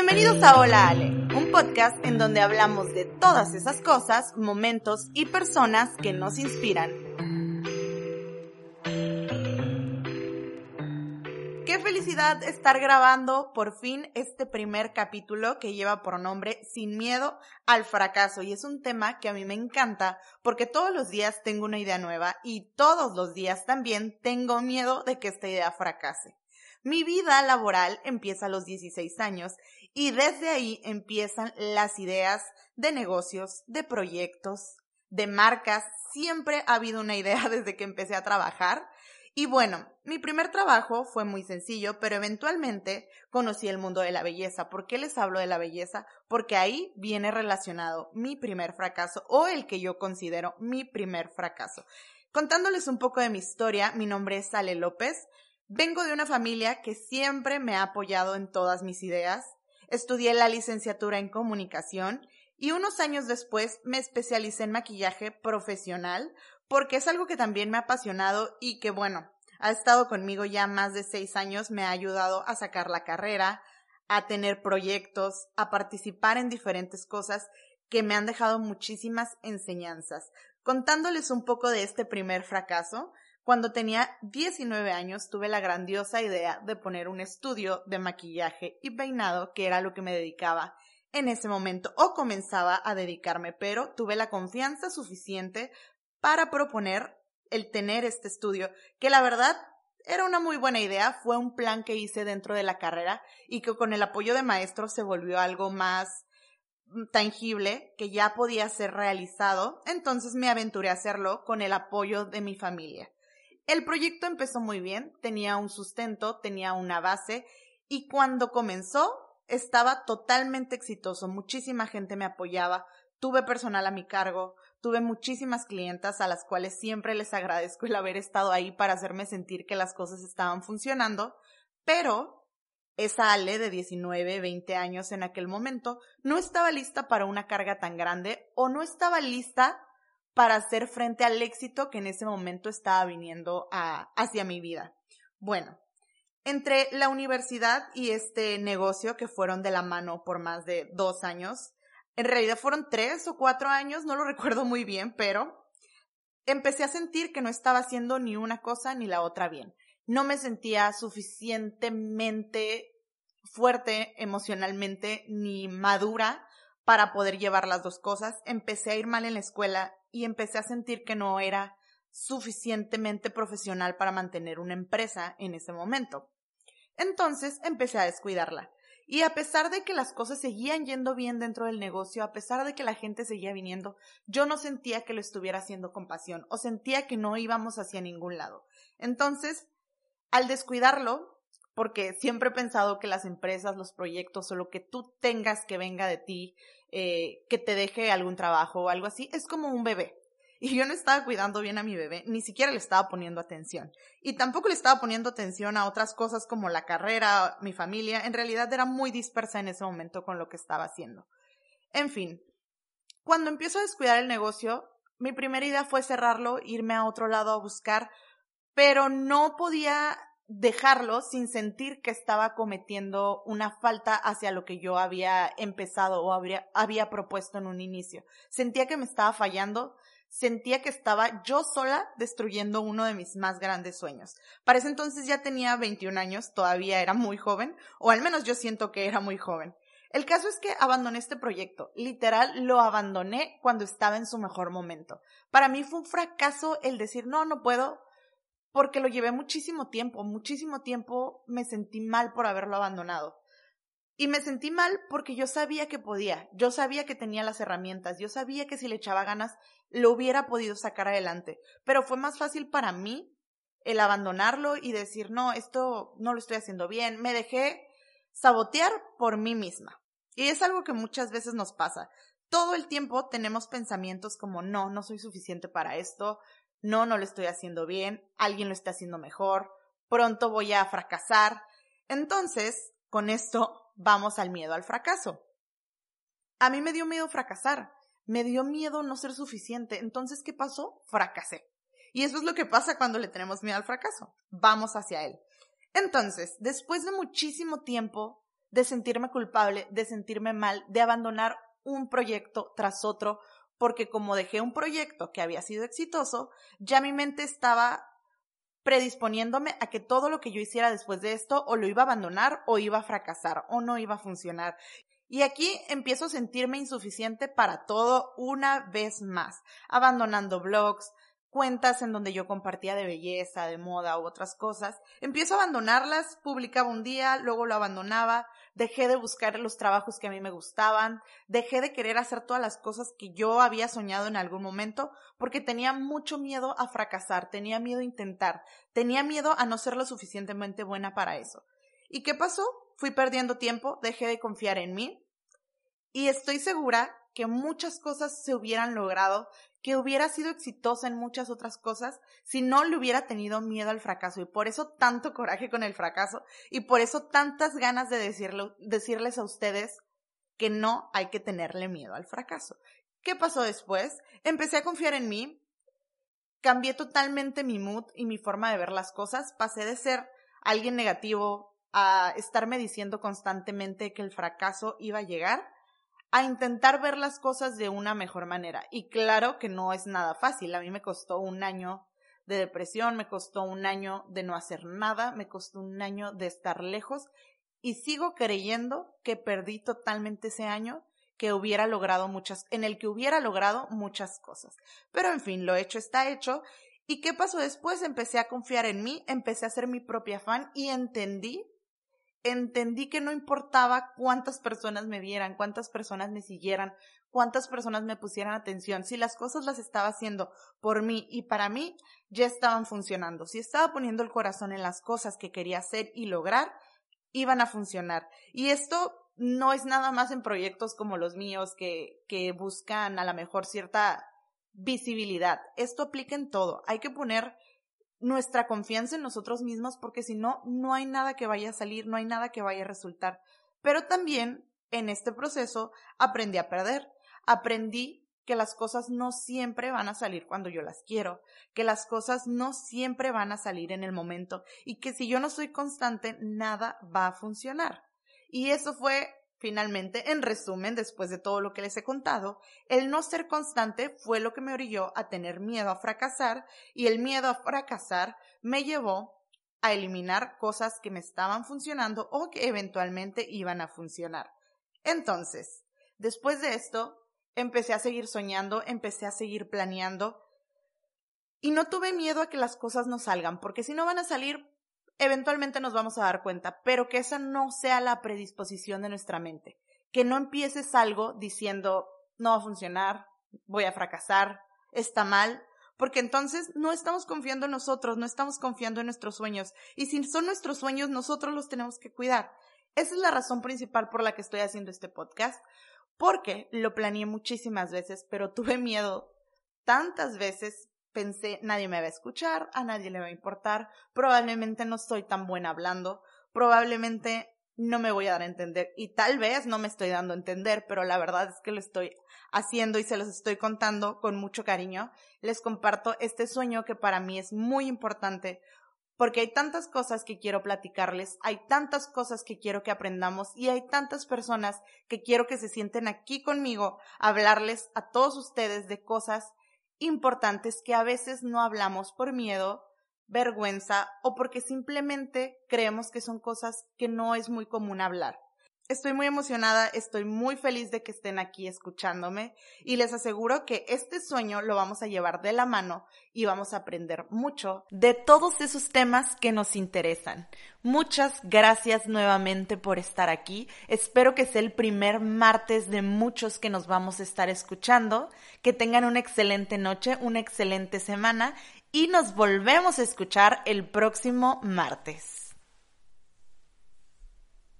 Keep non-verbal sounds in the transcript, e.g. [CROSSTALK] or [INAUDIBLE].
Bienvenidos a Hola Ale, un podcast en donde hablamos de todas esas cosas, momentos y personas que nos inspiran. Qué felicidad estar grabando por fin este primer capítulo que lleva por nombre Sin miedo al fracaso y es un tema que a mí me encanta porque todos los días tengo una idea nueva y todos los días también tengo miedo de que esta idea fracase. Mi vida laboral empieza a los 16 años y desde ahí empiezan las ideas de negocios, de proyectos, de marcas. Siempre ha habido una idea [LAUGHS] desde que empecé a trabajar. Y bueno, mi primer trabajo fue muy sencillo, pero eventualmente conocí el mundo de la belleza. ¿Por qué les hablo de la belleza? Porque ahí viene relacionado mi primer fracaso o el que yo considero mi primer fracaso. Contándoles un poco de mi historia, mi nombre es Ale López. Vengo de una familia que siempre me ha apoyado en todas mis ideas. Estudié la licenciatura en comunicación y unos años después me especialicé en maquillaje profesional porque es algo que también me ha apasionado y que bueno, ha estado conmigo ya más de seis años, me ha ayudado a sacar la carrera, a tener proyectos, a participar en diferentes cosas que me han dejado muchísimas enseñanzas. Contándoles un poco de este primer fracaso, cuando tenía 19 años tuve la grandiosa idea de poner un estudio de maquillaje y peinado, que era lo que me dedicaba en ese momento o comenzaba a dedicarme, pero tuve la confianza suficiente para proponer el tener este estudio, que la verdad era una muy buena idea, fue un plan que hice dentro de la carrera y que con el apoyo de maestros se volvió algo más tangible que ya podía ser realizado, entonces me aventuré a hacerlo con el apoyo de mi familia. El proyecto empezó muy bien, tenía un sustento, tenía una base y cuando comenzó estaba totalmente exitoso, muchísima gente me apoyaba, tuve personal a mi cargo, tuve muchísimas clientas a las cuales siempre les agradezco el haber estado ahí para hacerme sentir que las cosas estaban funcionando, pero esa Ale de 19, 20 años en aquel momento no estaba lista para una carga tan grande o no estaba lista para hacer frente al éxito que en ese momento estaba viniendo hacia mi vida. Bueno, entre la universidad y este negocio que fueron de la mano por más de dos años, en realidad fueron tres o cuatro años, no lo [LAUGHS] recuerdo muy bien, pero empecé a sentir que no estaba haciendo ni una cosa ni la otra bien. No me sentía suficientemente fuerte emocionalmente ni madura para poder llevar las dos cosas. Empecé a ir mal en la escuela y empecé a sentir que no era suficientemente profesional para mantener una empresa en ese momento. Entonces empecé a descuidarla. Y a pesar de que las cosas seguían yendo bien dentro del negocio, a pesar de que la gente seguía viniendo, yo no sentía que lo estuviera haciendo con pasión o sentía que no íbamos hacia ningún lado. Entonces, al descuidarlo, porque siempre he pensado que las empresas, los proyectos o lo que tú tengas que venga de ti eh, que te deje algún trabajo o algo así, es como un bebé. Y yo no estaba cuidando bien a mi bebé, ni siquiera le estaba poniendo atención. Y tampoco le estaba poniendo atención a otras cosas como la carrera, mi familia. En realidad era muy dispersa en ese momento con lo que estaba haciendo. En fin, cuando empiezo a descuidar el negocio, mi primera idea fue cerrarlo, irme a otro lado a buscar, pero no podía dejarlo sin sentir que estaba cometiendo una falta hacia lo que yo había empezado o habría, había propuesto en un inicio. Sentía que me estaba fallando, sentía que estaba yo sola destruyendo uno de mis más grandes sueños. Para ese entonces ya tenía 21 años, todavía era muy joven, o al menos yo siento que era muy joven. El caso es que abandoné este proyecto. Literal, lo abandoné cuando estaba en su mejor momento. Para mí fue un fracaso el decir, no, no puedo, porque lo llevé muchísimo tiempo, muchísimo tiempo me sentí mal por haberlo abandonado. Y me sentí mal porque yo sabía que podía, yo sabía que tenía las herramientas, yo sabía que si le echaba ganas lo hubiera podido sacar adelante, pero fue más fácil para mí el abandonarlo y decir, no, esto no lo estoy haciendo bien, me dejé sabotear por mí misma. Y es algo que muchas veces nos pasa. Todo el tiempo tenemos pensamientos como, no, no soy suficiente para esto, no, no lo estoy haciendo bien, alguien lo está haciendo mejor, pronto voy a fracasar. Entonces, con esto vamos al miedo al fracaso. A mí me dio miedo fracasar, me dio miedo no ser suficiente. Entonces, ¿qué pasó? Fracasé. Y eso es lo que pasa cuando le tenemos miedo al fracaso. Vamos hacia él. Entonces, después de muchísimo tiempo de sentirme culpable, de sentirme mal, de abandonar un proyecto tras otro, porque como dejé un proyecto que había sido exitoso, ya mi mente estaba predisponiéndome a que todo lo que yo hiciera después de esto o lo iba a abandonar o iba a fracasar o no iba a funcionar. Y aquí empiezo a sentirme insuficiente para todo una vez más, abandonando blogs, cuentas en donde yo compartía de belleza, de moda u otras cosas. Empiezo a abandonarlas, publicaba un día, luego lo abandonaba, dejé de buscar los trabajos que a mí me gustaban, dejé de querer hacer todas las cosas que yo había soñado en algún momento porque tenía mucho miedo a fracasar, tenía miedo a intentar, tenía miedo a no ser lo suficientemente buena para eso. ¿Y qué pasó? Fui perdiendo tiempo, dejé de confiar en mí y estoy segura que muchas cosas se hubieran logrado que hubiera sido exitosa en muchas otras cosas si no le hubiera tenido miedo al fracaso y por eso tanto coraje con el fracaso y por eso tantas ganas de decirles a ustedes que no hay que tenerle miedo al fracaso. ¿Qué pasó después? Empecé a confiar en mí, cambié totalmente mi mood y mi forma de ver las cosas, pasé de ser alguien negativo a estarme diciendo constantemente que el fracaso iba a llegar a intentar ver las cosas de una mejor manera. Y claro que no es nada fácil. A mí me costó un año de depresión, me costó un año de no hacer nada, me costó un año de estar lejos y sigo creyendo que perdí totalmente ese año que hubiera logrado muchas, en el que hubiera logrado muchas cosas. Pero en fin, lo hecho está hecho. ¿Y qué pasó después? Empecé a confiar en mí, empecé a ser mi propia fan y entendí entendí que no importaba cuántas personas me vieran, cuántas personas me siguieran, cuántas personas me pusieran atención, si las cosas las estaba haciendo por mí y para mí, ya estaban funcionando. Si estaba poniendo el corazón en las cosas que quería hacer y lograr, iban a funcionar. Y esto no es nada más en proyectos como los míos que, que buscan a lo mejor cierta visibilidad. Esto aplica en todo. Hay que poner nuestra confianza en nosotros mismos porque si no, no hay nada que vaya a salir, no hay nada que vaya a resultar. Pero también en este proceso aprendí a perder, aprendí que las cosas no siempre van a salir cuando yo las quiero, que las cosas no siempre van a salir en el momento y que si yo no soy constante, nada va a funcionar. Y eso fue Finalmente, en resumen, después de todo lo que les he contado, el no ser constante fue lo que me orilló a tener miedo a fracasar y el miedo a fracasar me llevó a eliminar cosas que me estaban funcionando o que eventualmente iban a funcionar. Entonces, después de esto, empecé a seguir soñando, empecé a seguir planeando y no tuve miedo a que las cosas no salgan, porque si no van a salir, eventualmente nos vamos a dar cuenta, pero que esa no sea la predisposición de nuestra mente. Que no empieces algo diciendo, no va a funcionar, voy a fracasar, está mal, porque entonces no estamos confiando en nosotros, no estamos confiando en nuestros sueños. Y si son nuestros sueños, nosotros los tenemos que cuidar. Esa es la razón principal por la que estoy haciendo este podcast, porque lo planeé muchísimas veces, pero tuve miedo tantas veces pensé, nadie me va a escuchar, a nadie le va a importar, probablemente no estoy tan buena hablando, probablemente no me voy a dar a entender y tal vez no me estoy dando a entender, pero la verdad es que lo estoy haciendo y se los estoy contando con mucho cariño. Les comparto este sueño que para mí es muy importante porque hay tantas cosas que quiero platicarles, hay tantas cosas que quiero que aprendamos y hay tantas personas que quiero que se sienten aquí conmigo a hablarles a todos ustedes de cosas importantes que a veces no hablamos por miedo, vergüenza o porque simplemente creemos que son cosas que no es muy común hablar. Estoy muy emocionada, estoy muy feliz de que estén aquí escuchándome y les aseguro que este sueño lo vamos a llevar de la mano y vamos a aprender mucho de todos esos temas que nos interesan. Muchas gracias nuevamente por estar aquí. Espero que sea el primer martes de muchos que nos vamos a estar escuchando. Que tengan una excelente noche, una excelente semana y nos volvemos a escuchar el próximo martes.